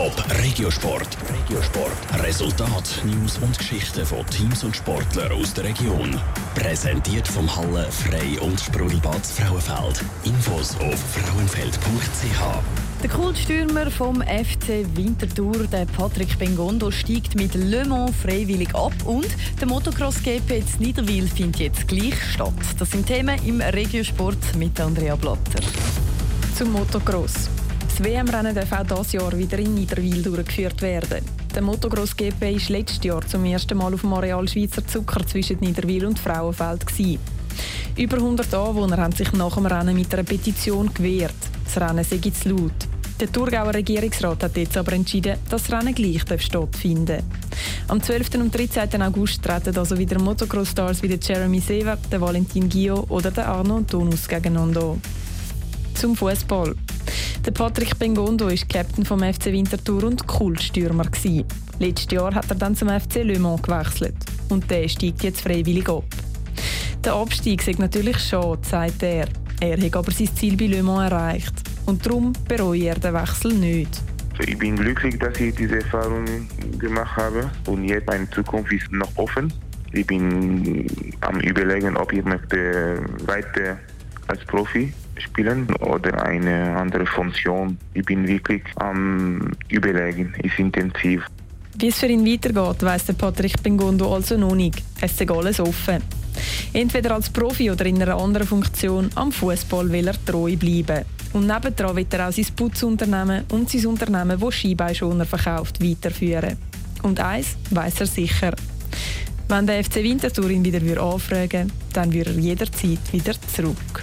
Top Regiosport. Regiosport. Resultat, News und Geschichten von Teams und Sportlern aus der Region. Präsentiert vom Halle Frei und Sprudelbad Frauenfeld. Infos auf frauenfeld.ch. Der Kultstürmer vom FC Winterthur, der Patrick Bengondo, steigt mit Le Mans freiwillig ab und der Motocross GP in Niederwil findet jetzt gleich statt. Das sind Themen im Regiosport mit Andrea Blatter. Zum Motocross. Das WM-Rennen darf auch dieses Jahr wieder in Niederwil durchgeführt werden. Der Motocross GP war letztes Jahr zum ersten Mal auf dem Areal Schweizer Zucker zwischen Niederwil und Frauenfeld. Gewesen. Über 100 Anwohner haben sich nach dem Rennen mit einer Petition gewehrt. Das Rennen sei zu laut. Der Thurgauer Regierungsrat hat jetzt aber entschieden, dass das Rennen gleich stattfinden. Am 12. und 13. August treten also wieder Motocross-Stars wie der Jeremy Sever, der Valentin Gio oder der Arno Antonus gegeneinander. Zum Fußball. Der Patrick Bengondo ist Captain vom FC Winterthur und Kultstürmer gsi. Letztes Jahr hat er dann zum FC Le Mans gewechselt und der steigt jetzt freiwillig ab. Der Abstieg ist natürlich schade, sagt er. Er hat aber sein Ziel bei Le Mans erreicht und darum bereue er den Wechsel nicht. Ich bin glücklich, dass ich diese Erfahrung gemacht habe und jetzt meine Zukunft ist noch offen. Ich bin am überlegen, ob ich möchte weiter als Profi spielen oder eine andere Funktion. Ich bin wirklich am Überlegen, ist intensiv. Wie es für ihn weitergeht, weiss der Patrick Bengondo also noch nicht. Es ist alles offen. Entweder als Profi oder in einer anderen Funktion am Fußball will er treu bleiben. Und nebendran wird er auch sein Putzunternehmen und sein Unternehmen, das Skibeinschoner verkauft, weiterführen. Und eins weiß er sicher. Wenn der FC Winterthur ihn wieder anfragen würde, dann würde er jederzeit wieder zurück.